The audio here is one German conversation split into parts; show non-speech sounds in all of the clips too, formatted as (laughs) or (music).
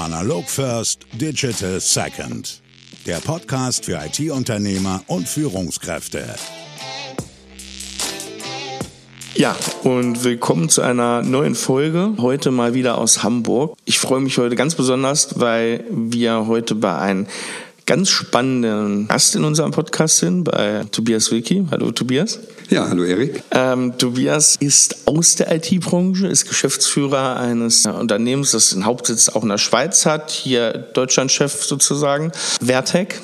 Analog First, Digital Second. Der Podcast für IT-Unternehmer und Führungskräfte. Ja, und willkommen zu einer neuen Folge. Heute mal wieder aus Hamburg. Ich freue mich heute ganz besonders, weil wir heute bei einem ganz spannenden Gast in unserem Podcast sind, bei Tobias Wilki. Hallo Tobias. Ja, hallo Erik. Ähm, Tobias ist aus der IT-Branche, ist Geschäftsführer eines Unternehmens, das den Hauptsitz auch in der Schweiz hat, hier Deutschlandchef sozusagen, Vertec.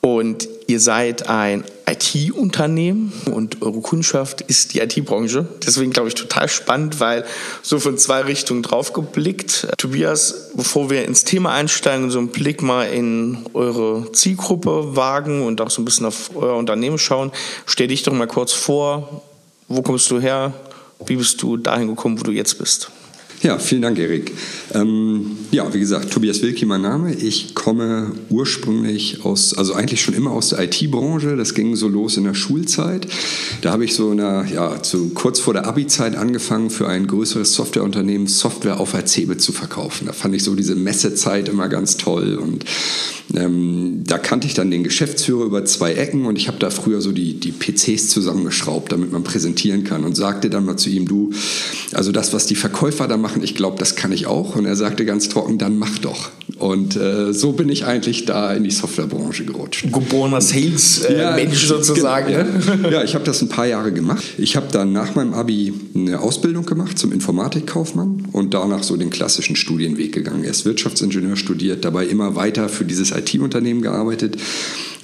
Und ihr seid ein IT-Unternehmen und eure Kundschaft ist die IT-Branche. Deswegen glaube ich total spannend, weil so von zwei Richtungen drauf geblickt. Tobias, bevor wir ins Thema einsteigen, so einen Blick mal in eure Zielgruppe wagen und auch so ein bisschen auf euer Unternehmen schauen, stell dich doch mal kurz vor. Wo kommst du her? Wie bist du dahin gekommen, wo du jetzt bist? Ja, vielen Dank, Erik. Ähm, ja, wie gesagt, Tobias Wilki mein Name. Ich komme ursprünglich aus, also eigentlich schon immer aus der IT-Branche. Das ging so los in der Schulzeit. Da habe ich so eine, ja, zu, kurz vor der Abi-Zeit angefangen, für ein größeres Softwareunternehmen Software auf Erzebe zu verkaufen. Da fand ich so diese Messezeit immer ganz toll und ähm, da kannte ich dann den Geschäftsführer über zwei Ecken und ich habe da früher so die, die PCs zusammengeschraubt, damit man präsentieren kann und sagte dann mal zu ihm, du, also das, was die Verkäufer da machen, machen, ich glaube, das kann ich auch. Und er sagte ganz trocken, dann mach doch. Und äh, so bin ich eigentlich da in die Softwarebranche gerutscht. Geborener Sales-Mensch äh, ja, sozusagen. Ja, ja ich habe das ein paar Jahre gemacht. Ich habe dann nach meinem Abi eine Ausbildung gemacht zum Informatikkaufmann und danach so den klassischen Studienweg gegangen. Erst Wirtschaftsingenieur studiert, dabei immer weiter für dieses IT-Unternehmen gearbeitet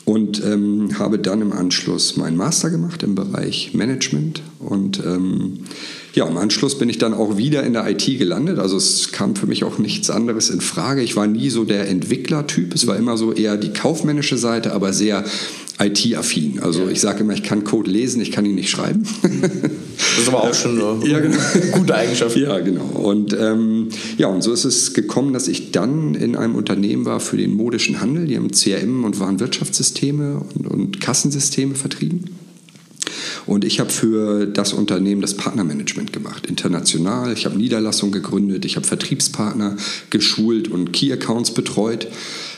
und ähm, habe dann im Anschluss meinen Master gemacht im Bereich Management und ähm, ja, im Anschluss bin ich dann auch wieder in der IT gelandet. Also es kam für mich auch nichts anderes in Frage. Ich war nie so der Entwicklertyp. Es war immer so eher die kaufmännische Seite, aber sehr IT-affin. Also ich sage immer, ich kann Code lesen, ich kann ihn nicht schreiben. Das ist aber auch schon eine (laughs) ja, genau. gute Eigenschaft. Ja, genau. Und ähm, ja, und so ist es gekommen, dass ich dann in einem Unternehmen war für den modischen Handel. Die haben CRM und Warenwirtschaftssysteme und, und Kassensysteme vertrieben. Und ich habe für das Unternehmen das Partnermanagement gemacht, international. Ich habe Niederlassungen gegründet, ich habe Vertriebspartner geschult und Key-Accounts betreut.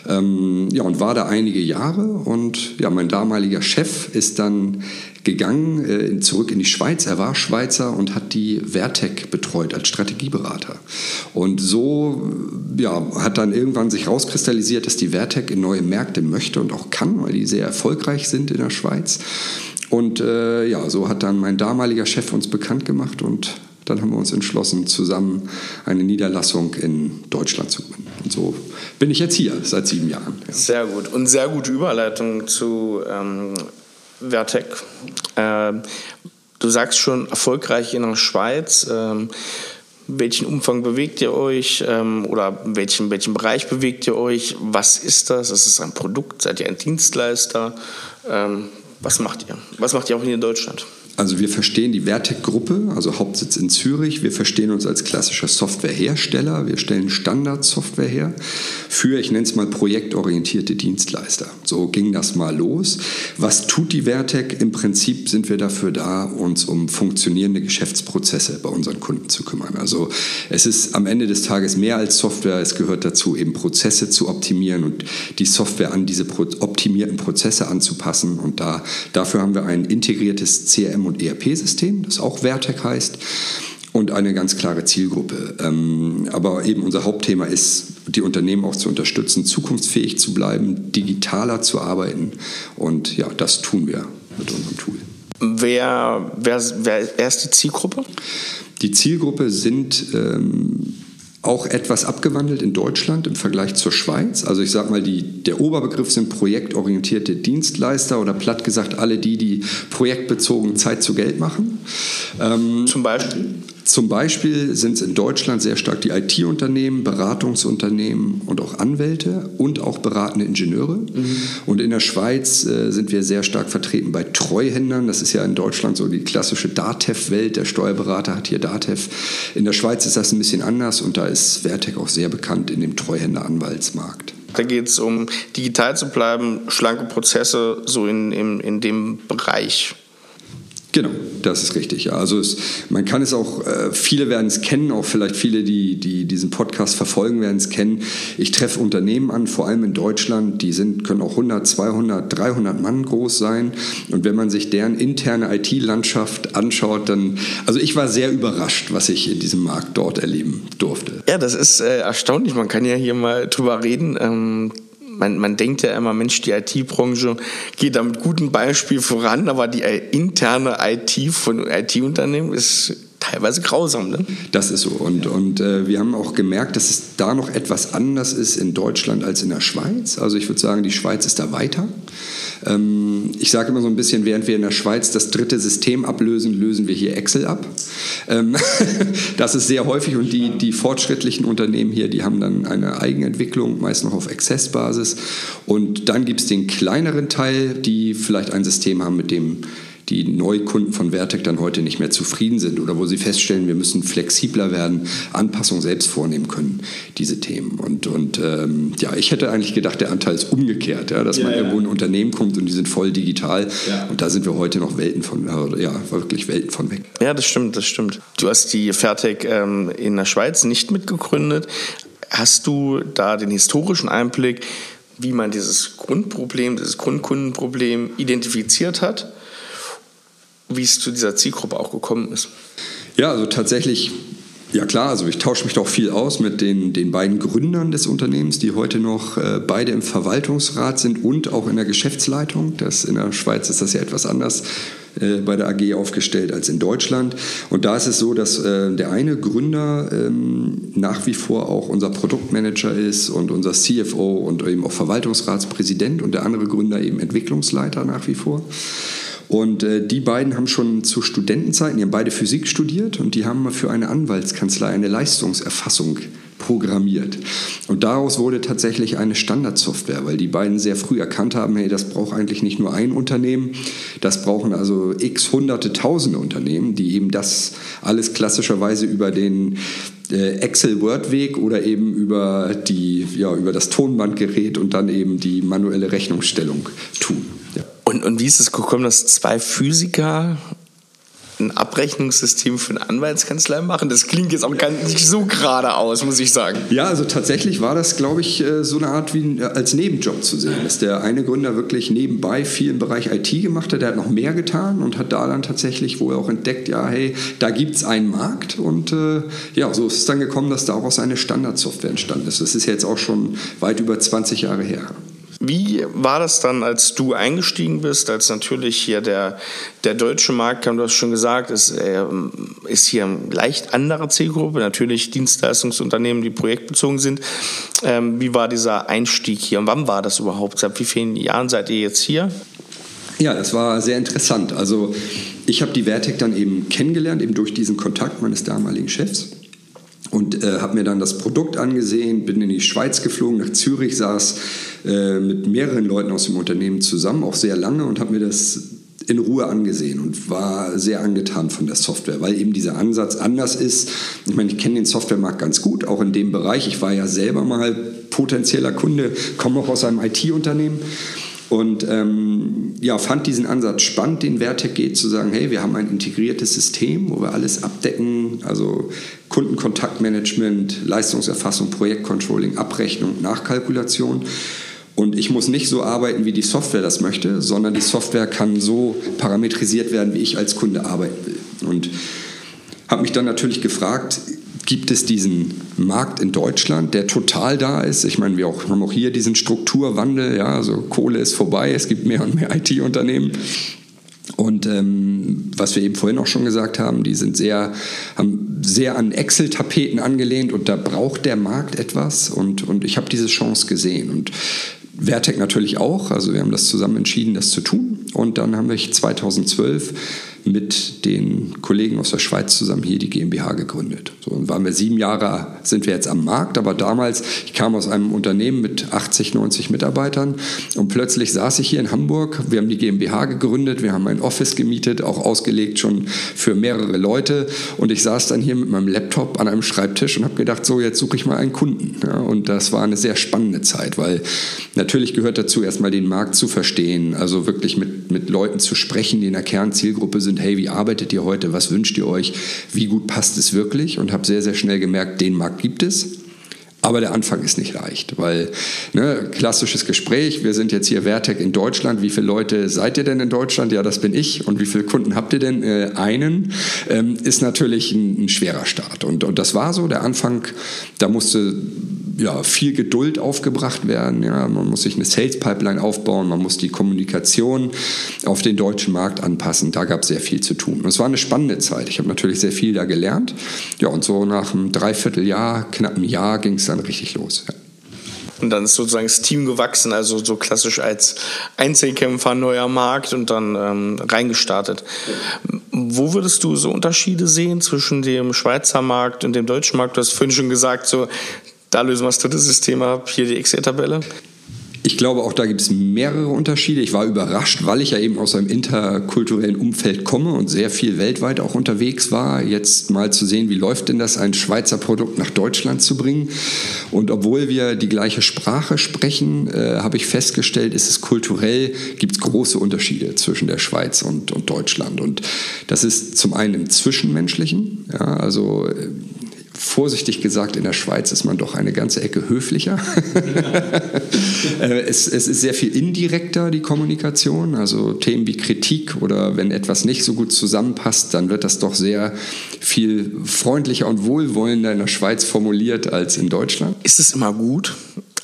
Ähm, ja, und war da einige Jahre. Und ja, mein damaliger Chef ist dann gegangen, äh, zurück in die Schweiz. Er war Schweizer und hat die Vertec betreut als Strategieberater. Und so ja, hat dann irgendwann sich rauskristallisiert, dass die Vertec in neue Märkte möchte und auch kann, weil die sehr erfolgreich sind in der Schweiz. Und äh, ja, so hat dann mein damaliger Chef uns bekannt gemacht und dann haben wir uns entschlossen, zusammen eine Niederlassung in Deutschland zu gründen. Und so bin ich jetzt hier seit sieben Jahren. Ja. Sehr gut. Und sehr gute Überleitung zu ähm, Vertec. Ähm, du sagst schon erfolgreich in der Schweiz. Ähm, welchen Umfang bewegt ihr euch ähm, oder welchen, welchen Bereich bewegt ihr euch? Was ist das? Ist es ein Produkt? Seid ihr ein Dienstleister? Was macht ihr? Was macht ihr auch hier in Deutschland? Also wir verstehen die Vertec-Gruppe, also Hauptsitz in Zürich. Wir verstehen uns als klassischer Softwarehersteller. Wir stellen Standardsoftware her für, ich nenne es mal, projektorientierte Dienstleister. So ging das mal los. Was tut die Vertec? Im Prinzip sind wir dafür da, uns um funktionierende Geschäftsprozesse bei unseren Kunden zu kümmern. Also es ist am Ende des Tages mehr als Software. Es gehört dazu, eben Prozesse zu optimieren und die Software an diese optimierten Prozesse anzupassen. Und da, dafür haben wir ein integriertes CRM und ERP-System, das auch Vertec heißt, und eine ganz klare Zielgruppe. Ähm, aber eben unser Hauptthema ist, die Unternehmen auch zu unterstützen, zukunftsfähig zu bleiben, digitaler zu arbeiten. Und ja, das tun wir mit unserem Tool. Wer, wer, wer ist die Zielgruppe? Die Zielgruppe sind ähm, auch etwas abgewandelt in Deutschland im Vergleich zur Schweiz. Also ich sage mal, die, der Oberbegriff sind projektorientierte Dienstleister oder platt gesagt alle die, die projektbezogen Zeit zu Geld machen. Ähm, Zum Beispiel? Zum Beispiel sind es in Deutschland sehr stark die IT-Unternehmen, Beratungsunternehmen und auch Anwälte und auch beratende Ingenieure. Mhm. Und in der Schweiz äh, sind wir sehr stark vertreten bei Treuhändern. Das ist ja in Deutschland so die klassische DATEV-Welt. Der Steuerberater hat hier DATEV. In der Schweiz ist das ein bisschen anders und da ist Vertec auch sehr bekannt in dem Treuhänder-Anwaltsmarkt. Da geht es um digital zu bleiben, schlanke Prozesse so in, in, in dem Bereich. Genau, das ist richtig. Also es, man kann es auch, äh, viele werden es kennen, auch vielleicht viele, die, die diesen Podcast verfolgen, werden es kennen. Ich treffe Unternehmen an, vor allem in Deutschland, die sind, können auch 100, 200, 300 Mann groß sein. Und wenn man sich deren interne IT-Landschaft anschaut, dann, also ich war sehr überrascht, was ich in diesem Markt dort erleben durfte. Ja, das ist äh, erstaunlich. Man kann ja hier mal drüber reden. Ähm man, man denkt ja immer, Mensch, die IT-Branche geht da mit gutem Beispiel voran, aber die interne IT von IT-Unternehmen ist teilweise grausam. Ne? Das ist so. Und, und äh, wir haben auch gemerkt, dass es da noch etwas anders ist in Deutschland als in der Schweiz. Also ich würde sagen, die Schweiz ist da weiter. Ähm, ich sage immer so ein bisschen, während wir in der Schweiz das dritte System ablösen, lösen wir hier Excel ab. Ähm, (laughs) das ist sehr häufig und die, die fortschrittlichen Unternehmen hier, die haben dann eine Eigenentwicklung, meist noch auf Access-Basis. Und dann gibt es den kleineren Teil, die vielleicht ein System haben, mit dem die Neukunden von Vertec dann heute nicht mehr zufrieden sind oder wo sie feststellen, wir müssen flexibler werden, Anpassungen selbst vornehmen können, diese Themen. Und, und ähm, ja, ich hätte eigentlich gedacht, der Anteil ist umgekehrt, ja, dass ja, man ja. irgendwo in ein Unternehmen kommt und die sind voll digital ja. und da sind wir heute noch Welten von, äh, ja, wirklich Welten von weg. Ja, das stimmt, das stimmt. Du hast die Vertec ähm, in der Schweiz nicht mitgegründet. Hast du da den historischen Einblick, wie man dieses Grundproblem, dieses Grundkundenproblem identifiziert hat wie es zu dieser Zielgruppe auch gekommen ist. Ja, also tatsächlich ja klar, also ich tausche mich doch viel aus mit den, den beiden Gründern des Unternehmens, die heute noch äh, beide im Verwaltungsrat sind und auch in der Geschäftsleitung. Das, in der Schweiz ist das ja etwas anders äh, bei der AG aufgestellt als in Deutschland. Und da ist es so, dass äh, der eine Gründer ähm, nach wie vor auch unser Produktmanager ist und unser CFO und eben auch Verwaltungsratspräsident und der andere Gründer eben Entwicklungsleiter nach wie vor. Und äh, die beiden haben schon zu Studentenzeiten, die haben beide Physik studiert und die haben für eine Anwaltskanzlei eine Leistungserfassung programmiert. Und daraus wurde tatsächlich eine Standardsoftware, weil die beiden sehr früh erkannt haben, hey, das braucht eigentlich nicht nur ein Unternehmen, das brauchen also x hunderte, tausende Unternehmen, die eben das alles klassischerweise über den äh, Excel-Word-Weg oder eben über, die, ja, über das Tonbandgerät und dann eben die manuelle Rechnungsstellung tun. Und, und wie ist es gekommen, dass zwei Physiker ein Abrechnungssystem für eine Anwaltskanzlei machen? Das klingt jetzt auch gar nicht so gerade aus, muss ich sagen. Ja, also tatsächlich war das, glaube ich, äh, so eine Art wie als Nebenjob zu sehen. Dass der eine Gründer wirklich nebenbei viel im Bereich IT gemacht hat, der hat noch mehr getan und hat da dann tatsächlich wohl auch entdeckt, ja, hey, da gibt es einen Markt. Und äh, ja, so ist es dann gekommen, dass daraus eine Standardsoftware entstanden ist. Das ist jetzt auch schon weit über 20 Jahre her. Wie war das dann, als du eingestiegen bist, als natürlich hier der, der deutsche Markt kam, du hast schon gesagt, ist, äh, ist hier eine leicht andere Zielgruppe, natürlich Dienstleistungsunternehmen, die projektbezogen sind. Ähm, wie war dieser Einstieg hier und wann war das überhaupt? Seit wie vielen Jahren seid ihr jetzt hier? Ja, das war sehr interessant. Also ich habe die Vertec dann eben kennengelernt, eben durch diesen Kontakt meines damaligen Chefs und äh, habe mir dann das Produkt angesehen, bin in die Schweiz geflogen, nach Zürich, saß äh, mit mehreren Leuten aus dem Unternehmen zusammen, auch sehr lange und habe mir das in Ruhe angesehen und war sehr angetan von der Software, weil eben dieser Ansatz anders ist. Ich meine, ich kenne den Softwaremarkt ganz gut, auch in dem Bereich. Ich war ja selber mal potenzieller Kunde, komme auch aus einem IT-Unternehmen und ähm, ja, fand diesen Ansatz spannend, den Vertec geht, zu sagen, hey, wir haben ein integriertes System, wo wir alles abdecken, also Kundenkontaktmanagement, Leistungserfassung, Projektcontrolling, Abrechnung, Nachkalkulation. Und ich muss nicht so arbeiten, wie die Software das möchte, sondern die Software kann so parametrisiert werden, wie ich als Kunde arbeiten will. Und habe mich dann natürlich gefragt, gibt es diesen Markt in Deutschland, der total da ist. Ich meine, wir auch, haben auch hier diesen Strukturwandel, ja, also Kohle ist vorbei, es gibt mehr und mehr (laughs) IT-Unternehmen. Und ähm, was wir eben vorhin auch schon gesagt haben, die sind sehr, haben sehr an Excel-Tapeten angelehnt und da braucht der Markt etwas und, und ich habe diese Chance gesehen. Und Vertec natürlich auch, also wir haben das zusammen entschieden, das zu tun. Und dann haben wir 2012 mit den Kollegen aus der Schweiz zusammen hier die GmbH gegründet. So, und waren wir sieben Jahre, sind wir jetzt am Markt, aber damals, ich kam aus einem Unternehmen mit 80, 90 Mitarbeitern und plötzlich saß ich hier in Hamburg, wir haben die GmbH gegründet, wir haben ein Office gemietet, auch ausgelegt schon für mehrere Leute und ich saß dann hier mit meinem Laptop an einem Schreibtisch und habe gedacht, so jetzt suche ich mal einen Kunden. Ja, und das war eine sehr spannende Zeit, weil natürlich gehört dazu, erstmal den Markt zu verstehen, also wirklich mit, mit Leuten zu sprechen, die in der Kernzielgruppe sind, sind, hey, wie arbeitet ihr heute, was wünscht ihr euch, wie gut passt es wirklich und habe sehr, sehr schnell gemerkt, den Markt gibt es. Aber der Anfang ist nicht leicht, weil ne, klassisches Gespräch, wir sind jetzt hier Vertec in Deutschland, wie viele Leute seid ihr denn in Deutschland? Ja, das bin ich. Und wie viele Kunden habt ihr denn? Äh, einen, ähm, ist natürlich ein, ein schwerer Start. Und, und das war so, der Anfang, da musste ja, viel Geduld aufgebracht werden. Ja, man muss sich eine Sales Pipeline aufbauen, man muss die Kommunikation auf den deutschen Markt anpassen. Da gab es sehr viel zu tun. Und es war eine spannende Zeit. Ich habe natürlich sehr viel da gelernt. Ja, und so nach einem Dreivierteljahr, knapp einem Jahr ging es dann richtig los. Ja. Und dann ist sozusagen das Team gewachsen, also so klassisch als Einzelkämpfer, neuer Markt und dann ähm, reingestartet. Wo würdest du so Unterschiede sehen zwischen dem Schweizer Markt und dem deutschen Markt? Du hast vorhin schon gesagt, so da lösen wir das dritte System ab, hier die Excel-Tabelle. Ich glaube, auch da gibt es mehrere Unterschiede. Ich war überrascht, weil ich ja eben aus einem interkulturellen Umfeld komme und sehr viel weltweit auch unterwegs war, jetzt mal zu sehen, wie läuft denn das, ein Schweizer Produkt nach Deutschland zu bringen. Und obwohl wir die gleiche Sprache sprechen, äh, habe ich festgestellt, ist es kulturell, gibt es große Unterschiede zwischen der Schweiz und, und Deutschland. Und das ist zum einen im Zwischenmenschlichen, ja, also äh, vorsichtig gesagt, in der Schweiz ist man doch eine ganze Ecke höflicher. (laughs) Äh, es, es, ist sehr viel indirekter, die Kommunikation. Also Themen wie Kritik oder wenn etwas nicht so gut zusammenpasst, dann wird das doch sehr viel freundlicher und wohlwollender in der Schweiz formuliert als in Deutschland. Ist es immer gut?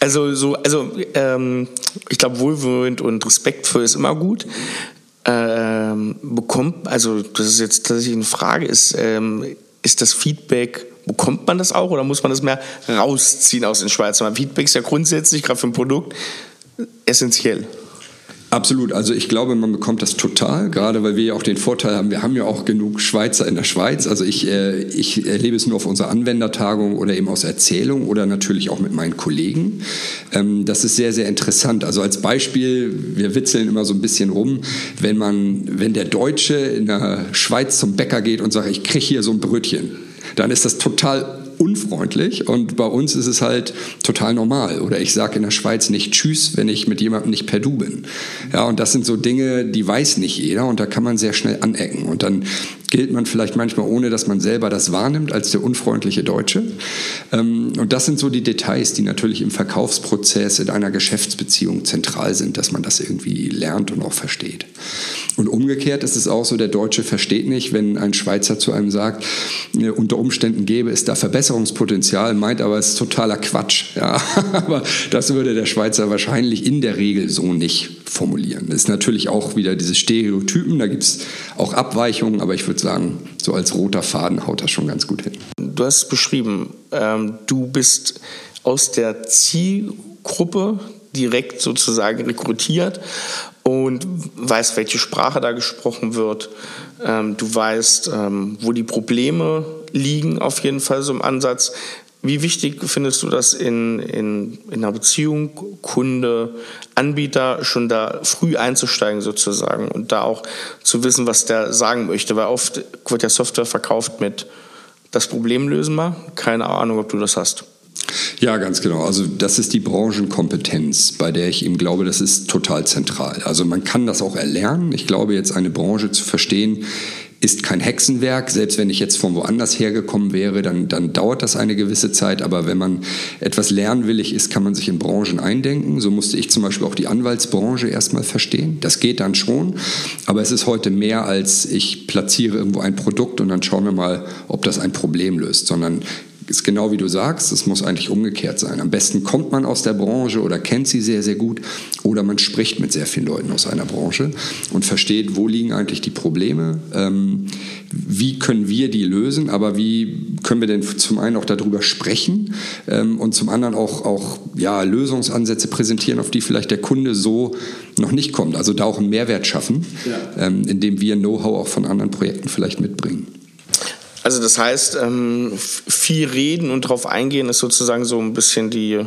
Also, so, also ähm, ich glaube, wohlwollend und respektvoll ist immer gut. Ähm, bekommt, also das ist jetzt tatsächlich eine Frage, ist, ähm, ist das Feedback Bekommt man das auch oder muss man das mehr rausziehen aus den Schweizer? Feedback ist ja grundsätzlich, gerade für ein Produkt, essentiell. Absolut. Also ich glaube, man bekommt das total, gerade weil wir ja auch den Vorteil haben, wir haben ja auch genug Schweizer in der Schweiz. Also ich, äh, ich erlebe es nur auf unserer Anwendertagung oder eben aus Erzählung oder natürlich auch mit meinen Kollegen. Ähm, das ist sehr, sehr interessant. Also als Beispiel, wir witzeln immer so ein bisschen rum, wenn man, wenn der Deutsche in der Schweiz zum Bäcker geht und sagt, ich kriege hier so ein Brötchen dann ist das total unfreundlich und bei uns ist es halt total normal. Oder ich sage in der Schweiz nicht Tschüss, wenn ich mit jemandem nicht per Du bin. Ja, und das sind so Dinge, die weiß nicht jeder und da kann man sehr schnell anecken. Und dann gilt man vielleicht manchmal, ohne dass man selber das wahrnimmt, als der unfreundliche Deutsche. Ähm, und das sind so die Details, die natürlich im Verkaufsprozess in einer Geschäftsbeziehung zentral sind, dass man das irgendwie lernt und auch versteht. Und umgekehrt ist es auch so, der Deutsche versteht nicht, wenn ein Schweizer zu einem sagt, unter Umständen gäbe es da Verbesserungspotenzial, meint aber, es ist totaler Quatsch. (laughs) Ja, aber das würde der Schweizer wahrscheinlich in der Regel so nicht formulieren. Das ist natürlich auch wieder diese Stereotypen, da gibt es auch Abweichungen, aber ich würde sagen, so als roter Faden haut das schon ganz gut hin. Du hast beschrieben, ähm, du bist aus der Zielgruppe direkt sozusagen rekrutiert und weißt, welche Sprache da gesprochen wird. Ähm, du weißt, ähm, wo die Probleme liegen, auf jeden Fall so im Ansatz. Wie wichtig findest du das in, in, in einer Beziehung, Kunde, Anbieter, schon da früh einzusteigen sozusagen und da auch zu wissen, was der sagen möchte? Weil oft wird ja Software verkauft mit das Problem lösen wir. Keine Ahnung, ob du das hast. Ja, ganz genau. Also das ist die Branchenkompetenz, bei der ich eben glaube, das ist total zentral. Also man kann das auch erlernen. Ich glaube, jetzt eine Branche zu verstehen, ist kein Hexenwerk. Selbst wenn ich jetzt von woanders hergekommen wäre, dann, dann dauert das eine gewisse Zeit. Aber wenn man etwas lernwillig ist, kann man sich in Branchen eindenken. So musste ich zum Beispiel auch die Anwaltsbranche erstmal verstehen. Das geht dann schon. Aber es ist heute mehr als ich platziere irgendwo ein Produkt und dann schauen wir mal, ob das ein Problem löst, sondern ist genau wie du sagst, es muss eigentlich umgekehrt sein. Am besten kommt man aus der Branche oder kennt sie sehr, sehr gut oder man spricht mit sehr vielen Leuten aus einer Branche und versteht, wo liegen eigentlich die Probleme, ähm, wie können wir die lösen, aber wie können wir denn zum einen auch darüber sprechen ähm, und zum anderen auch, auch ja, Lösungsansätze präsentieren, auf die vielleicht der Kunde so noch nicht kommt. Also da auch einen Mehrwert schaffen, ja. ähm, indem wir Know-how auch von anderen Projekten vielleicht mitbringen. Also das heißt, ähm, viel reden und darauf eingehen ist sozusagen so ein bisschen die,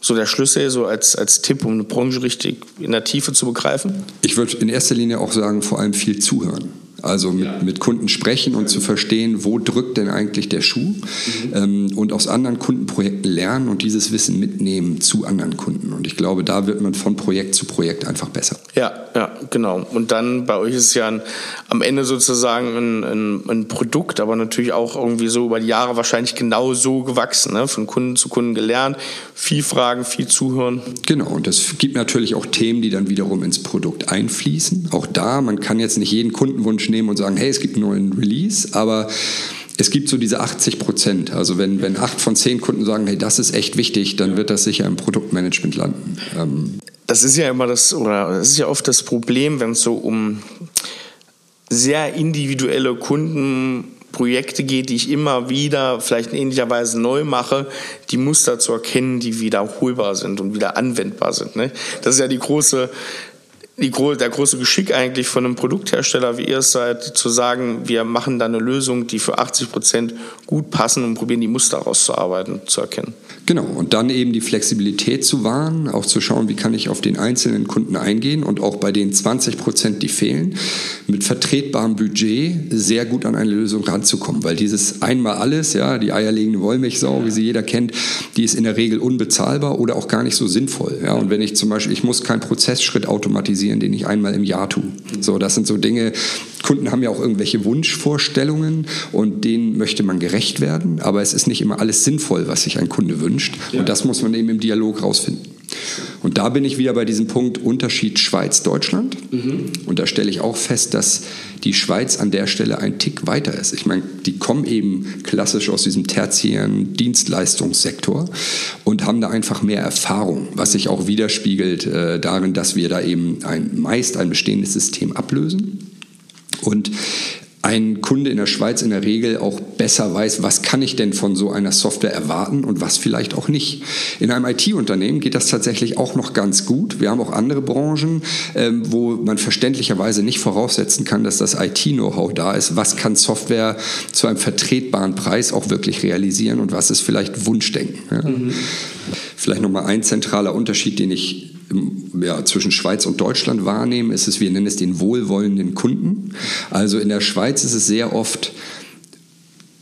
so der Schlüssel, so als, als Tipp, um eine Branche richtig in der Tiefe zu begreifen? Ich würde in erster Linie auch sagen, vor allem viel zuhören. Also mit, ja. mit Kunden sprechen und zu verstehen, wo drückt denn eigentlich der Schuh mhm. ähm, und aus anderen Kundenprojekten lernen und dieses Wissen mitnehmen zu anderen Kunden. Und ich glaube, da wird man von Projekt zu Projekt einfach besser. Ja, ja, genau. Und dann bei euch ist es ja ein, am Ende sozusagen ein, ein, ein, Produkt, aber natürlich auch irgendwie so über die Jahre wahrscheinlich genau so gewachsen, ne? von Kunden zu Kunden gelernt, viel Fragen, viel zuhören. Genau, und das gibt natürlich auch Themen, die dann wiederum ins Produkt einfließen. Auch da, man kann jetzt nicht jeden Kundenwunsch nehmen und sagen, hey, es gibt einen neuen Release, aber es gibt so diese 80 Prozent. Also wenn, wenn acht von zehn Kunden sagen, hey, das ist echt wichtig, dann wird das sicher im Produktmanagement landen. Ähm das ist ja immer das, oder das ist ja oft das Problem, wenn es so um sehr individuelle Kundenprojekte geht, die ich immer wieder vielleicht in ähnlicher Weise neu mache, die Muster zu erkennen, die wiederholbar sind und wieder anwendbar sind. Ne? Das ist ja die große die, der große Geschick eigentlich von einem Produkthersteller, wie ihr es seid, zu sagen, wir machen da eine Lösung, die für 80 Prozent gut passen und probieren die Muster rauszuarbeiten, zu erkennen. Genau, und dann eben die Flexibilität zu wahren, auch zu schauen, wie kann ich auf den einzelnen Kunden eingehen und auch bei den 20 Prozent, die fehlen, mit vertretbarem Budget sehr gut an eine Lösung ranzukommen, weil dieses einmal alles, ja, die eierlegende Wollmilchsau, wie sie jeder kennt, die ist in der Regel unbezahlbar oder auch gar nicht so sinnvoll. Ja, und wenn ich zum Beispiel, ich muss keinen Prozessschritt automatisieren, den ich einmal im Jahr tue. So, das sind so Dinge. Kunden haben ja auch irgendwelche Wunschvorstellungen und denen möchte man gerecht werden, aber es ist nicht immer alles sinnvoll, was sich ein Kunde wünscht. Ja. Und das muss man eben im Dialog rausfinden. Und da bin ich wieder bei diesem Punkt Unterschied Schweiz-Deutschland. Mhm. Und da stelle ich auch fest, dass die Schweiz an der Stelle ein Tick weiter ist. Ich meine, die kommen eben klassisch aus diesem tertiären Dienstleistungssektor und haben da einfach mehr Erfahrung, was sich auch widerspiegelt äh, darin, dass wir da eben ein, meist ein bestehendes System ablösen. Und ein Kunde in der Schweiz in der Regel auch besser weiß, was kann ich denn von so einer Software erwarten und was vielleicht auch nicht. In einem IT-Unternehmen geht das tatsächlich auch noch ganz gut. Wir haben auch andere Branchen, ähm, wo man verständlicherweise nicht voraussetzen kann, dass das IT-Know-how da ist. Was kann Software zu einem vertretbaren Preis auch wirklich realisieren und was ist vielleicht Wunschdenken. Ja? Mhm. Vielleicht nochmal ein zentraler Unterschied, den ich ja, zwischen Schweiz und Deutschland wahrnehmen, ist es, wir nennen es den wohlwollenden Kunden. Also in der Schweiz ist es sehr oft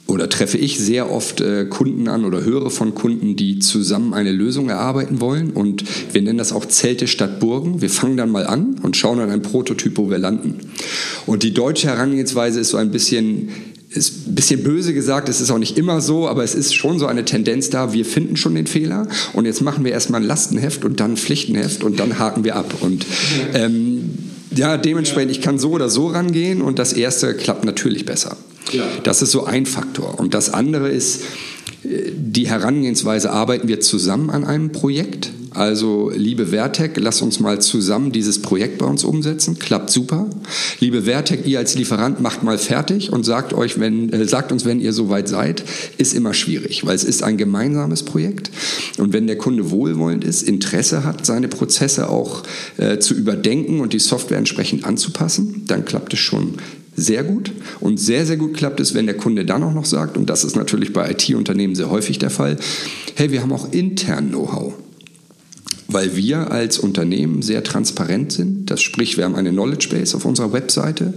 oder treffe ich sehr oft äh, Kunden an oder höre von Kunden, die zusammen eine Lösung erarbeiten wollen. Und wir nennen das auch Zelte statt Burgen. Wir fangen dann mal an und schauen an ein Prototyp, wo wir landen. Und die deutsche Herangehensweise ist so ein bisschen, ist ein bisschen böse gesagt, es ist auch nicht immer so, aber es ist schon so eine Tendenz da, wir finden schon den Fehler und jetzt machen wir erstmal ein Lastenheft und dann ein Pflichtenheft und dann haken wir ab. Und ähm, ja, dementsprechend, ich kann so oder so rangehen und das erste klappt natürlich besser. Ja. Das ist so ein Faktor. Und das andere ist, äh, die Herangehensweise, arbeiten wir zusammen an einem Projekt? Also, liebe Vertec, lass uns mal zusammen dieses Projekt bei uns umsetzen. Klappt super. Liebe Vertec, ihr als Lieferant macht mal fertig und sagt euch, wenn, äh, sagt uns, wenn ihr soweit seid. Ist immer schwierig, weil es ist ein gemeinsames Projekt. Und wenn der Kunde wohlwollend ist, Interesse hat, seine Prozesse auch äh, zu überdenken und die Software entsprechend anzupassen, dann klappt es schon sehr gut. Und sehr, sehr gut klappt es, wenn der Kunde dann auch noch sagt, und das ist natürlich bei IT-Unternehmen sehr häufig der Fall, hey, wir haben auch intern Know-how weil wir als Unternehmen sehr transparent sind. Das sprich, wir haben eine Knowledge Base auf unserer Webseite,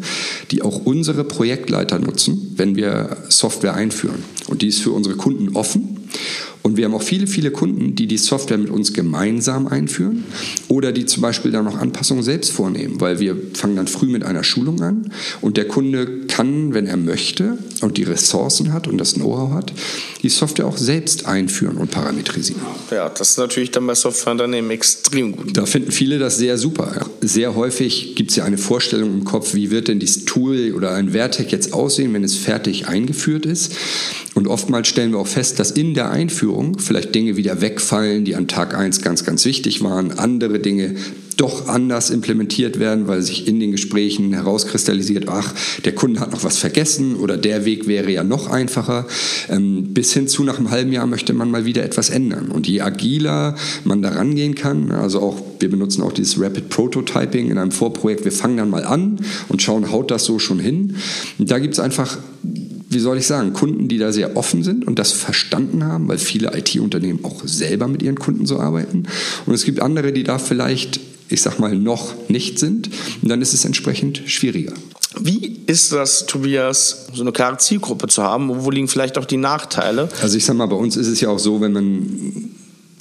die auch unsere Projektleiter nutzen, wenn wir Software einführen. Und die ist für unsere Kunden offen. Und wir haben auch viele, viele Kunden, die die Software mit uns gemeinsam einführen oder die zum Beispiel dann noch Anpassungen selbst vornehmen, weil wir fangen dann früh mit einer Schulung an und der Kunde kann, wenn er möchte und die Ressourcen hat und das Know-how hat, die Software auch selbst einführen und parametrisieren. Ja, das ist natürlich dann bei Softwareunternehmen extrem gut. Da finden viele das sehr super. Sehr häufig gibt es ja eine Vorstellung im Kopf, wie wird denn dieses Tool oder ein Vertec jetzt aussehen, wenn es fertig eingeführt ist. Und oftmals stellen wir auch fest, dass in der Einführung vielleicht Dinge wieder wegfallen, die an Tag 1 ganz, ganz wichtig waren, andere Dinge doch anders implementiert werden, weil sich in den Gesprächen herauskristallisiert, ach, der Kunde hat noch was vergessen oder der Weg wäre ja noch einfacher. Ähm, bis hin zu nach einem halben Jahr möchte man mal wieder etwas ändern. Und je agiler man da rangehen kann, also auch, wir benutzen auch dieses Rapid Prototyping in einem Vorprojekt, wir fangen dann mal an und schauen, haut das so schon hin. Da gibt es einfach wie soll ich sagen, Kunden, die da sehr offen sind und das verstanden haben, weil viele IT-Unternehmen auch selber mit ihren Kunden so arbeiten. Und es gibt andere, die da vielleicht, ich sag mal, noch nicht sind. Dann ist es entsprechend schwieriger. Wie ist das, Tobias, so eine klare Zielgruppe zu haben? Wo liegen vielleicht auch die Nachteile? Also ich sag mal, bei uns ist es ja auch so, wenn man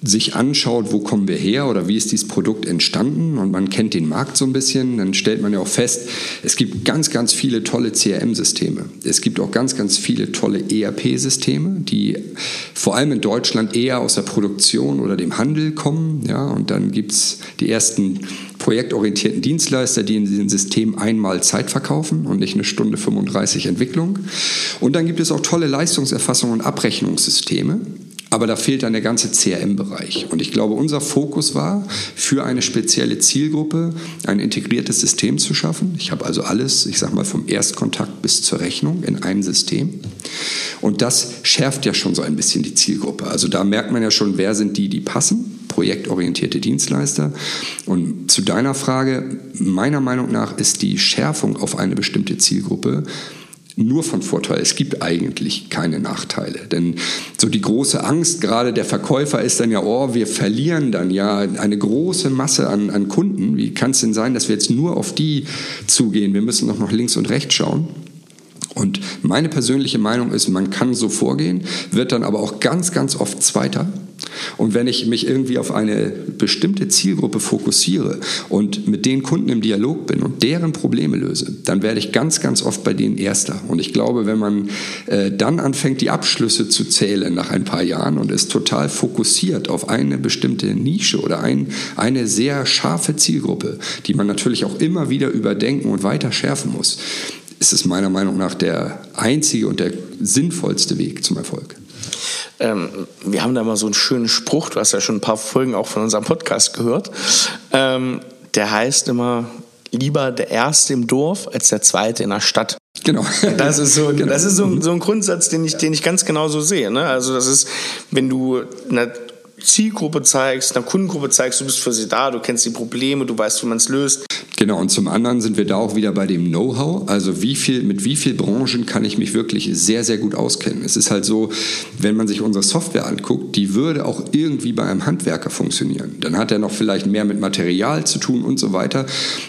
sich anschaut, wo kommen wir her oder wie ist dieses Produkt entstanden und man kennt den Markt so ein bisschen, dann stellt man ja auch fest, es gibt ganz, ganz viele tolle CRM-Systeme. Es gibt auch ganz, ganz viele tolle ERP-Systeme, die vor allem in Deutschland eher aus der Produktion oder dem Handel kommen. Ja, und dann gibt es die ersten projektorientierten Dienstleister, die in diesem System einmal Zeit verkaufen und nicht eine Stunde 35 Entwicklung. Und dann gibt es auch tolle Leistungserfassung und Abrechnungssysteme aber da fehlt dann der ganze CRM-Bereich. Und ich glaube, unser Fokus war, für eine spezielle Zielgruppe ein integriertes System zu schaffen. Ich habe also alles, ich sage mal, vom Erstkontakt bis zur Rechnung in einem System. Und das schärft ja schon so ein bisschen die Zielgruppe. Also da merkt man ja schon, wer sind die, die passen projektorientierte Dienstleister. Und zu deiner Frage, meiner Meinung nach ist die Schärfung auf eine bestimmte Zielgruppe nur von Vorteil. Es gibt eigentlich keine Nachteile. Denn so die große Angst gerade der Verkäufer ist dann ja, oh, wir verlieren dann ja eine große Masse an, an Kunden. Wie kann es denn sein, dass wir jetzt nur auf die zugehen? Wir müssen doch noch links und rechts schauen. Und meine persönliche Meinung ist, man kann so vorgehen, wird dann aber auch ganz, ganz oft Zweiter und wenn ich mich irgendwie auf eine bestimmte Zielgruppe fokussiere und mit den Kunden im Dialog bin und deren Probleme löse, dann werde ich ganz, ganz oft bei denen Erster. Und ich glaube, wenn man äh, dann anfängt, die Abschlüsse zu zählen nach ein paar Jahren und ist total fokussiert auf eine bestimmte Nische oder ein, eine sehr scharfe Zielgruppe, die man natürlich auch immer wieder überdenken und weiter schärfen muss, ist es meiner Meinung nach der einzige und der sinnvollste Weg zum Erfolg. Ähm, wir haben da mal so einen schönen Spruch, du hast ja schon ein paar Folgen auch von unserem Podcast gehört. Ähm, der heißt immer, lieber der Erste im Dorf als der Zweite in der Stadt. Genau. (laughs) Das ist so, genau. das ist so, so, ein Grundsatz, den ich, den ich ganz genau so sehe. Ne? Also das ist, wenn du einer Zielgruppe zeigst, einer Kundengruppe zeigst, du bist für sie da, du kennst die Probleme, du weißt, wie man es löst, Genau, und zum anderen sind wir da auch wieder bei dem Know-how. Also wie viel, mit wie vielen Branchen kann ich mich wirklich sehr, sehr gut auskennen. Es ist halt so, wenn man sich unsere Software anguckt, die würde auch irgendwie bei einem Handwerker funktionieren. Dann hat er noch vielleicht mehr mit Material zu tun und so weiter.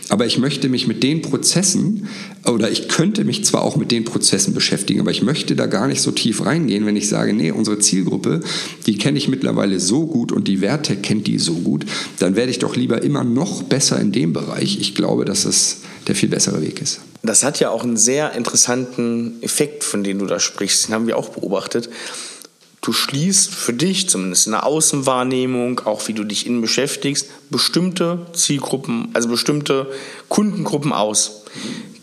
Aber ich möchte mich mit den Prozessen, oder ich könnte mich zwar auch mit den Prozessen beschäftigen, aber ich möchte da gar nicht so tief reingehen, wenn ich sage, nee, unsere Zielgruppe, die kenne ich mittlerweile so gut und die Werte kennt die so gut, dann werde ich doch lieber immer noch besser in dem Bereich. Ich glaube, dass es der viel bessere Weg ist. Das hat ja auch einen sehr interessanten Effekt, von dem du da sprichst. Den haben wir auch beobachtet. Du schließt für dich, zumindest in der Außenwahrnehmung, auch wie du dich innen beschäftigst, bestimmte Zielgruppen, also bestimmte Kundengruppen aus.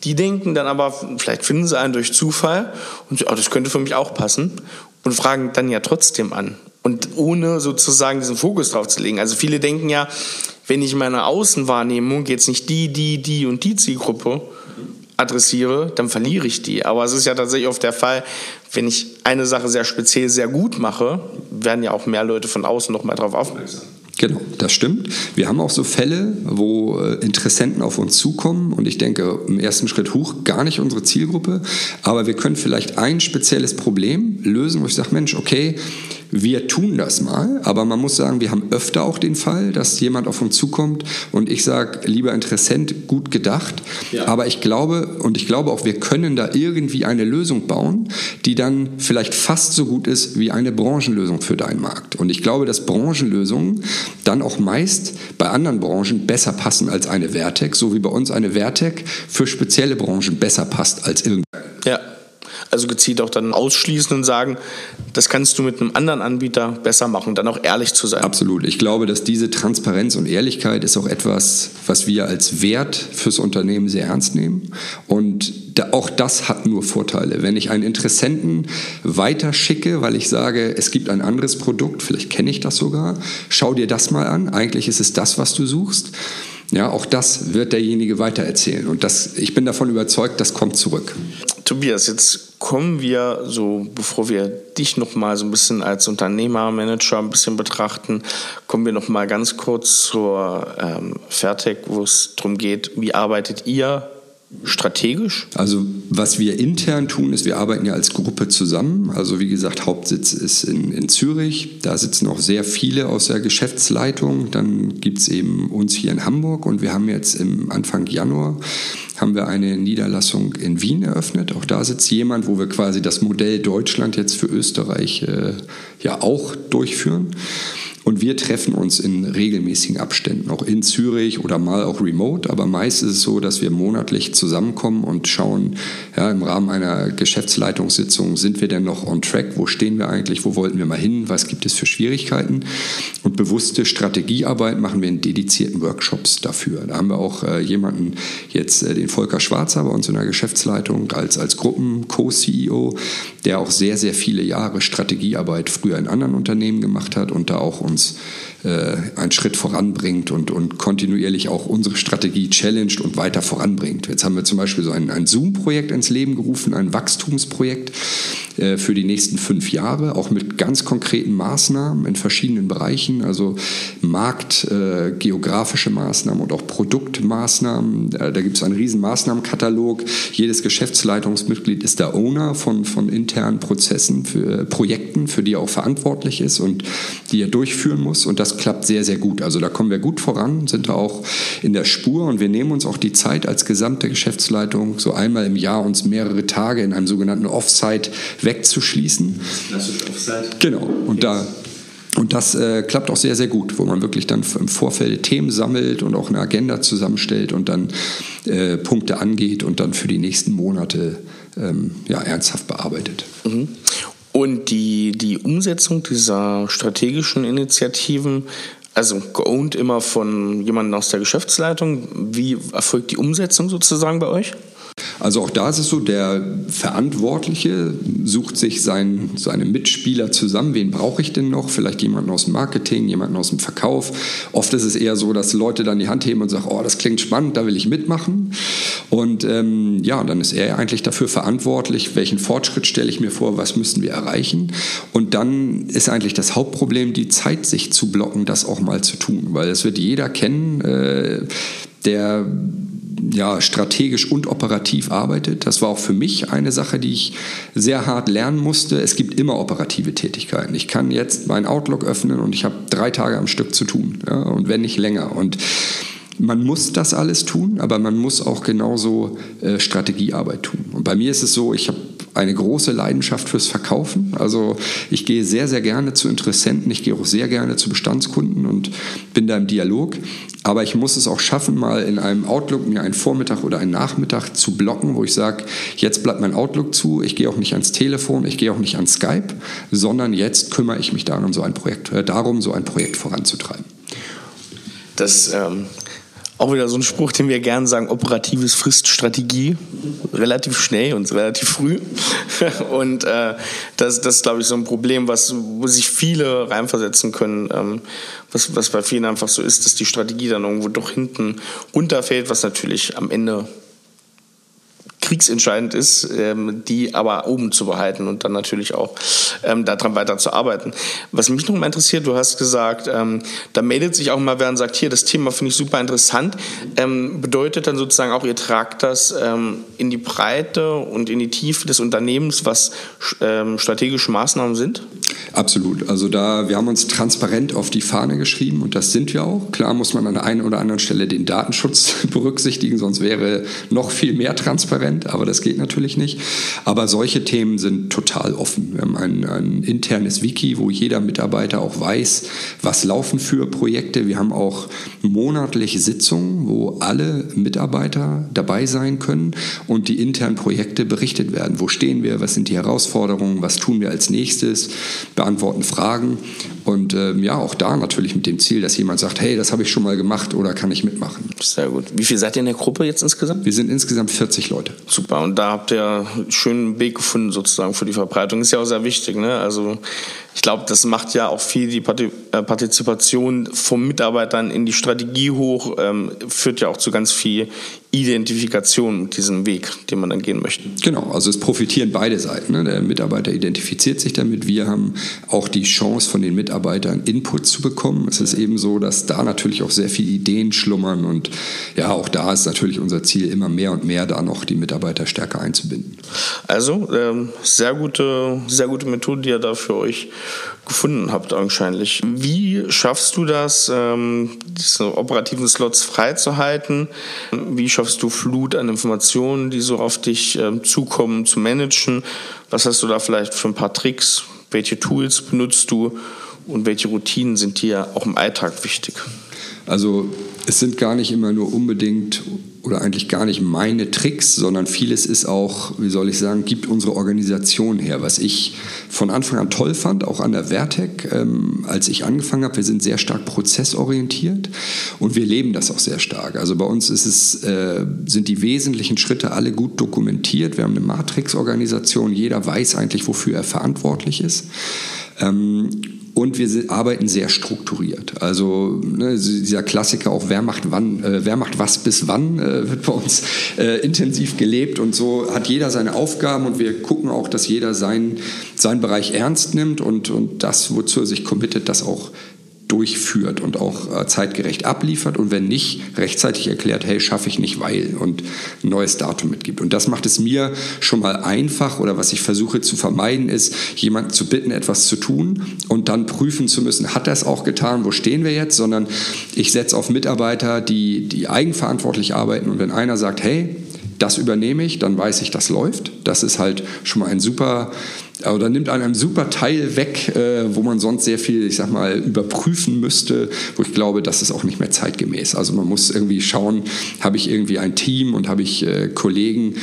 Die denken dann aber, vielleicht finden sie einen durch Zufall und oh, das könnte für mich auch passen und fragen dann ja trotzdem an. Und ohne sozusagen diesen Fokus drauf zu legen. Also viele denken ja, wenn ich meine Außenwahrnehmung jetzt nicht die, die, die und die Zielgruppe adressiere, dann verliere ich die. Aber es ist ja tatsächlich oft der Fall, wenn ich eine Sache sehr speziell sehr gut mache, werden ja auch mehr Leute von außen noch mal darauf aufmerksam. Genau, das stimmt. Wir haben auch so Fälle, wo äh, Interessenten auf uns zukommen und ich denke im ersten Schritt hoch gar nicht unsere Zielgruppe, aber wir können vielleicht ein spezielles Problem lösen, wo ich sage, Mensch, okay, wir tun das mal, aber man muss sagen, wir haben öfter auch den Fall, dass jemand auf uns zukommt und ich sage, lieber Interessent, gut gedacht. Ja. Aber ich glaube, und ich glaube auch, wir können da irgendwie eine Lösung bauen, die dann vielleicht fast so gut ist wie eine Branchenlösung für deinen Markt. Und ich glaube, dass Branchenlösungen dann auch meist bei anderen Branchen besser passen als eine Vertec, so wie bei uns eine Vertec für spezielle Branchen besser passt als irgendeine. Also gezielt auch dann ausschließen und sagen, das kannst du mit einem anderen Anbieter besser machen, dann auch ehrlich zu sein. Absolut. Ich glaube, dass diese Transparenz und Ehrlichkeit ist auch etwas, was wir als Wert fürs Unternehmen sehr ernst nehmen. Und auch das hat nur Vorteile. Wenn ich einen Interessenten weiterschicke, weil ich sage, es gibt ein anderes Produkt, vielleicht kenne ich das sogar, schau dir das mal an, eigentlich ist es das, was du suchst ja, auch das wird derjenige weitererzählen. Und das, ich bin davon überzeugt, das kommt zurück. Tobias, jetzt kommen wir so, bevor wir dich noch mal so ein bisschen als Unternehmer, Manager ein bisschen betrachten, kommen wir noch mal ganz kurz zur ähm, Fairtech, wo es darum geht, wie arbeitet ihr strategisch? Also was wir intern tun, ist, wir arbeiten ja als Gruppe zusammen. Also wie gesagt, Hauptsitz ist in, in Zürich. Da sitzen auch sehr viele aus der Geschäftsleitung. Dann gibt es eben uns hier in Hamburg und wir haben jetzt im Anfang Januar haben wir eine Niederlassung in Wien eröffnet. Auch da sitzt jemand, wo wir quasi das Modell Deutschland jetzt für Österreich äh, ja auch durchführen. Und wir treffen uns in regelmäßigen Abständen, auch in Zürich oder mal auch remote. Aber meist ist es so, dass wir monatlich zusammenkommen und schauen, ja, im Rahmen einer Geschäftsleitungssitzung, sind wir denn noch on track? Wo stehen wir eigentlich? Wo wollten wir mal hin? Was gibt es für Schwierigkeiten? Und bewusste Strategiearbeit machen wir in dedizierten Workshops dafür. Da haben wir auch äh, jemanden, jetzt äh, den Volker Schwarzer bei uns in der Geschäftsleitung als, als Gruppen-Co-CEO, der auch sehr, sehr viele Jahre Strategiearbeit früher in anderen Unternehmen gemacht hat und da auch uns äh, einen Schritt voranbringt und, und kontinuierlich auch unsere Strategie challenged und weiter voranbringt. Jetzt haben wir zum Beispiel so ein, ein Zoom-Projekt ins Leben gerufen, ein Wachstumsprojekt für die nächsten fünf Jahre, auch mit ganz konkreten Maßnahmen in verschiedenen Bereichen, also Markt, äh, geografische Maßnahmen und auch Produktmaßnahmen. Da, da gibt es einen riesen Maßnahmenkatalog. Jedes Geschäftsleitungsmitglied ist der Owner von, von internen Prozessen, für Projekten, für die er auch verantwortlich ist und die er durchführen muss. Und das klappt sehr, sehr gut. Also da kommen wir gut voran, sind da auch in der Spur und wir nehmen uns auch die Zeit als gesamte Geschäftsleitung, so einmal im Jahr uns mehrere Tage in einem sogenannten Offsite wegzuschließen. Klassisch Offsite. Genau. Und da und das äh, klappt auch sehr, sehr gut, wo man wirklich dann im Vorfeld Themen sammelt und auch eine Agenda zusammenstellt und dann äh, Punkte angeht und dann für die nächsten Monate ähm, ja, ernsthaft bearbeitet. Mhm. Und die, die Umsetzung dieser strategischen Initiativen, also geowned immer von jemandem aus der Geschäftsleitung, wie erfolgt die Umsetzung sozusagen bei euch? Also auch da ist es so, der Verantwortliche sucht sich sein, seine Mitspieler zusammen. Wen brauche ich denn noch? Vielleicht jemanden aus dem Marketing, jemanden aus dem Verkauf. Oft ist es eher so, dass Leute dann die Hand heben und sagen, oh, das klingt spannend, da will ich mitmachen. Und ähm, ja, dann ist er eigentlich dafür verantwortlich, welchen Fortschritt stelle ich mir vor, was müssen wir erreichen. Und dann ist eigentlich das Hauptproblem, die Zeit sich zu blocken, das auch mal zu tun. Weil es wird jeder kennen, äh, der ja, strategisch und operativ arbeitet. Das war auch für mich eine Sache, die ich sehr hart lernen musste. Es gibt immer operative Tätigkeiten. Ich kann jetzt mein Outlook öffnen und ich habe drei Tage am Stück zu tun ja, und wenn nicht länger. Und man muss das alles tun, aber man muss auch genauso äh, Strategiearbeit tun. Und bei mir ist es so, ich habe eine große Leidenschaft fürs Verkaufen. Also ich gehe sehr, sehr gerne zu Interessenten, ich gehe auch sehr gerne zu Bestandskunden und bin da im Dialog. Aber ich muss es auch schaffen, mal in einem Outlook mir einen Vormittag oder einen Nachmittag zu blocken, wo ich sage, jetzt bleibt mein Outlook zu, ich gehe auch nicht ans Telefon, ich gehe auch nicht an Skype, sondern jetzt kümmere ich mich darum, so ein Projekt, äh, darum, so ein Projekt voranzutreiben. Das ähm, auch wieder so ein Spruch, den wir gerne sagen, operatives frisst Strategie, relativ schnell und relativ früh. (laughs) Und äh, das, das ist, glaube ich, so ein Problem, was, wo sich viele reinversetzen können, ähm, was, was bei vielen einfach so ist, dass die Strategie dann irgendwo doch hinten runterfällt, was natürlich am Ende kriegsentscheidend ist, ähm, die aber oben zu behalten und dann natürlich auch ähm, daran weiter zu arbeiten. Was mich noch mal interessiert, du hast gesagt, ähm, da meldet sich auch mal wer und sagt, hier, das Thema finde ich super interessant. Ähm, bedeutet dann sozusagen auch, ihr tragt das ähm, in die Breite und in die Tiefe des Unternehmens, was ähm, strategische Maßnahmen sind? Absolut. Also da, wir haben uns transparent auf die Fahne geschrieben und das sind wir auch. Klar muss man an der einen oder anderen Stelle den Datenschutz (laughs) berücksichtigen, sonst wäre noch viel mehr transparent, aber das geht natürlich nicht. Aber solche Themen sind total offen. Wir haben ein, ein internes Wiki, wo jeder Mitarbeiter auch weiß, was laufen für Projekte. Wir haben auch monatliche Sitzungen, wo alle Mitarbeiter dabei sein können und die internen Projekte berichtet werden. Wo stehen wir? Was sind die Herausforderungen? Was tun wir als nächstes? beantworten Fragen und ähm, ja, auch da natürlich mit dem Ziel, dass jemand sagt, hey, das habe ich schon mal gemacht oder kann ich mitmachen. Sehr gut. Wie viel seid ihr in der Gruppe jetzt insgesamt? Wir sind insgesamt 40 Leute. Super. Und da habt ihr einen schönen Weg gefunden sozusagen für die Verbreitung. Ist ja auch sehr wichtig. Ne? Also ich glaube, das macht ja auch viel die äh, Partizipation von Mitarbeitern in die Strategie hoch, ähm, führt ja auch zu ganz viel Identifikation mit diesem Weg, den man dann gehen möchte. Genau, also es profitieren beide Seiten. Ne? Der Mitarbeiter identifiziert sich damit, wir haben haben auch die Chance von den Mitarbeitern Input zu bekommen. Es ist eben so, dass da natürlich auch sehr viele Ideen schlummern und ja, auch da ist natürlich unser Ziel, immer mehr und mehr da noch die Mitarbeiter stärker einzubinden. Also ähm, sehr gute, sehr gute Methode, die ihr da für euch gefunden habt anscheinend. Wie schaffst du das, ähm, diese operativen Slots freizuhalten? Wie schaffst du Flut an Informationen, die so auf dich ähm, zukommen, zu managen? Was hast du da vielleicht für ein paar Tricks? Welche Tools benutzt du und welche Routinen sind dir auch im Alltag wichtig? Also es sind gar nicht immer nur unbedingt oder eigentlich gar nicht meine Tricks, sondern vieles ist auch, wie soll ich sagen, gibt unsere Organisation her. Was ich von Anfang an toll fand, auch an der Vertec, ähm, als ich angefangen habe, wir sind sehr stark prozessorientiert und wir leben das auch sehr stark. Also bei uns ist es, äh, sind die wesentlichen Schritte alle gut dokumentiert. Wir haben eine Matrix-Organisation, jeder weiß eigentlich, wofür er verantwortlich ist. Ähm, und wir arbeiten sehr strukturiert. Also ne, dieser Klassiker auch, wer macht wann, äh, wer macht was bis wann, äh, wird bei uns äh, intensiv gelebt. Und so hat jeder seine Aufgaben und wir gucken auch, dass jeder seinen, seinen Bereich ernst nimmt und, und das, wozu er sich committet, das auch durchführt und auch äh, zeitgerecht abliefert und wenn nicht, rechtzeitig erklärt, hey, schaffe ich nicht, weil und ein neues Datum mitgibt. Und das macht es mir schon mal einfach oder was ich versuche zu vermeiden, ist, jemanden zu bitten, etwas zu tun und dann prüfen zu müssen, hat er es auch getan, wo stehen wir jetzt, sondern ich setze auf Mitarbeiter, die, die eigenverantwortlich arbeiten und wenn einer sagt, hey, das übernehme ich, dann weiß ich, das läuft. Das ist halt schon mal ein super oder nimmt einem super Teil weg, äh, wo man sonst sehr viel, ich sag mal, überprüfen müsste, wo ich glaube, das ist auch nicht mehr zeitgemäß. Also man muss irgendwie schauen, habe ich irgendwie ein Team und habe ich äh, Kollegen,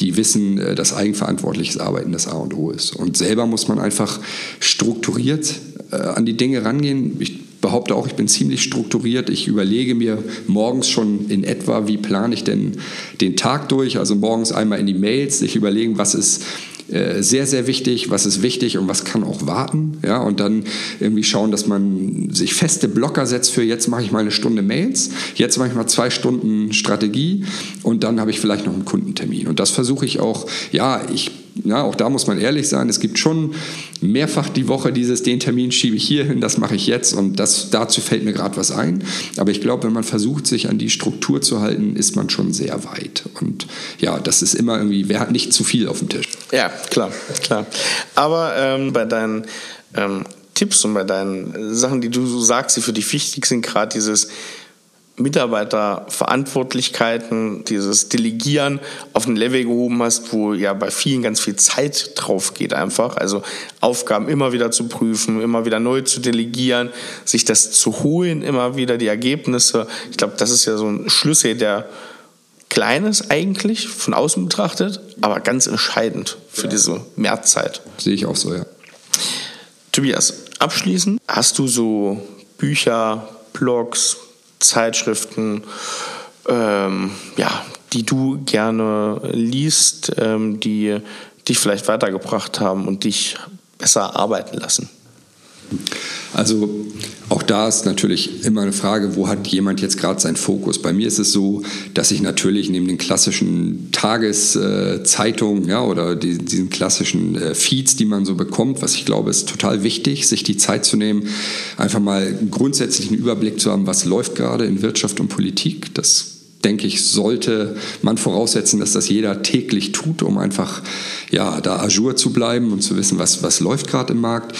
die wissen, äh, dass eigenverantwortliches Arbeiten das A und O ist. Und selber muss man einfach strukturiert an die Dinge rangehen. Ich behaupte auch, ich bin ziemlich strukturiert. Ich überlege mir morgens schon in etwa, wie plane ich denn den Tag durch. Also morgens einmal in die Mails, sich überlegen, was ist äh, sehr, sehr wichtig, was ist wichtig und was kann auch warten. Ja, und dann irgendwie schauen, dass man sich feste Blocker setzt für jetzt mache ich mal eine Stunde Mails, jetzt mache ich mal zwei Stunden Strategie und dann habe ich vielleicht noch einen Kundentermin. Und das versuche ich auch, ja, ich ja, auch da muss man ehrlich sein, es gibt schon mehrfach die Woche dieses, den Termin schiebe ich hier hin, das mache ich jetzt und das, dazu fällt mir gerade was ein. Aber ich glaube, wenn man versucht, sich an die Struktur zu halten, ist man schon sehr weit. Und ja, das ist immer irgendwie, wer hat nicht zu viel auf dem Tisch? Ja, klar, klar. Aber ähm, bei deinen ähm, Tipps und bei deinen Sachen, die du sagst, die für dich wichtig sind, gerade dieses Mitarbeiterverantwortlichkeiten, dieses Delegieren auf ein Level gehoben hast, wo ja bei vielen ganz viel Zeit drauf geht einfach. Also Aufgaben immer wieder zu prüfen, immer wieder neu zu delegieren, sich das zu holen, immer wieder die Ergebnisse. Ich glaube, das ist ja so ein Schlüssel, der klein ist eigentlich, von außen betrachtet, aber ganz entscheidend für ja. diese Mehrzeit. Sehe ich auch so, ja. Tobias, abschließend, hast du so Bücher, Blogs, Zeitschriften, ähm, ja, die du gerne liest, ähm, die dich vielleicht weitergebracht haben und dich besser arbeiten lassen? Also auch da ist natürlich immer eine Frage, wo hat jemand jetzt gerade seinen Fokus? Bei mir ist es so, dass ich natürlich neben den klassischen Tageszeitungen ja, oder die, diesen klassischen äh, Feeds, die man so bekommt, was ich glaube, ist total wichtig, sich die Zeit zu nehmen, einfach mal einen grundsätzlichen Überblick zu haben, was läuft gerade in Wirtschaft und Politik. Das denke ich, sollte man voraussetzen, dass das jeder täglich tut, um einfach ja, da ajour zu bleiben und zu wissen, was, was läuft gerade im Markt.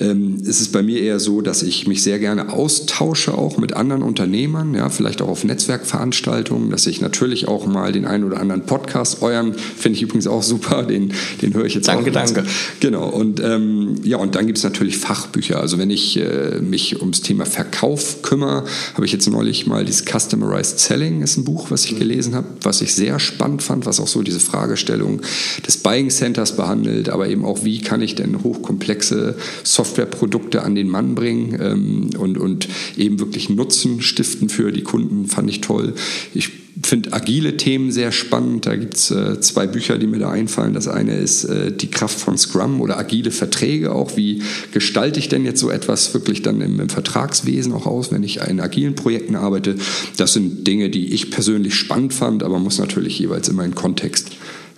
Ähm, es ist bei mir eher so, dass ich mich sehr gerne austausche, auch mit anderen Unternehmern, ja, vielleicht auch auf Netzwerkveranstaltungen, dass ich natürlich auch mal den einen oder anderen Podcast, euren finde ich übrigens auch super, den, den höre ich jetzt danke, auch. Danke, danke. Genau, und ähm, ja, und dann gibt es natürlich Fachbücher. Also wenn ich äh, mich ums Thema Verkauf kümmere, habe ich jetzt neulich mal dieses Customized Selling, ist ein Buch, was ich gelesen habe, was ich sehr spannend fand, was auch so diese Fragestellung des Buying Centers behandelt, aber eben auch, wie kann ich denn hochkomplexe Softwareprodukte an den Mann bringen ähm, und, und eben wirklich Nutzen stiften für die Kunden, fand ich toll. Ich finde agile Themen sehr spannend. Da gibt es äh, zwei Bücher, die mir da einfallen. Das eine ist äh, Die Kraft von Scrum oder agile Verträge. Auch wie gestalte ich denn jetzt so etwas wirklich dann im, im, Vertragswesen auch aus, wenn ich in agilen Projekten arbeite. Das sind Dinge, die ich persönlich spannend fand, aber muss natürlich jeweils immer in Kontext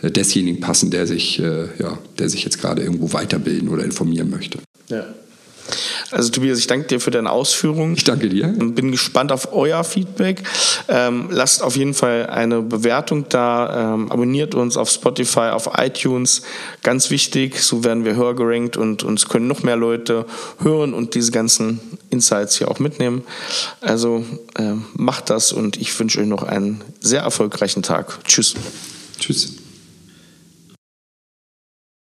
äh, desjenigen passen, der sich, äh, ja, der sich jetzt gerade irgendwo weiterbilden oder informieren möchte. Ja. Also Tobias, ich danke dir für deine Ausführungen. Ich danke dir. Und bin gespannt auf euer Feedback. Ähm, lasst auf jeden Fall eine Bewertung da. Ähm, abonniert uns auf Spotify, auf iTunes. Ganz wichtig, so werden wir höher gerankt und uns können noch mehr Leute hören und diese ganzen Insights hier auch mitnehmen. Also ähm, macht das und ich wünsche euch noch einen sehr erfolgreichen Tag. Tschüss. Tschüss.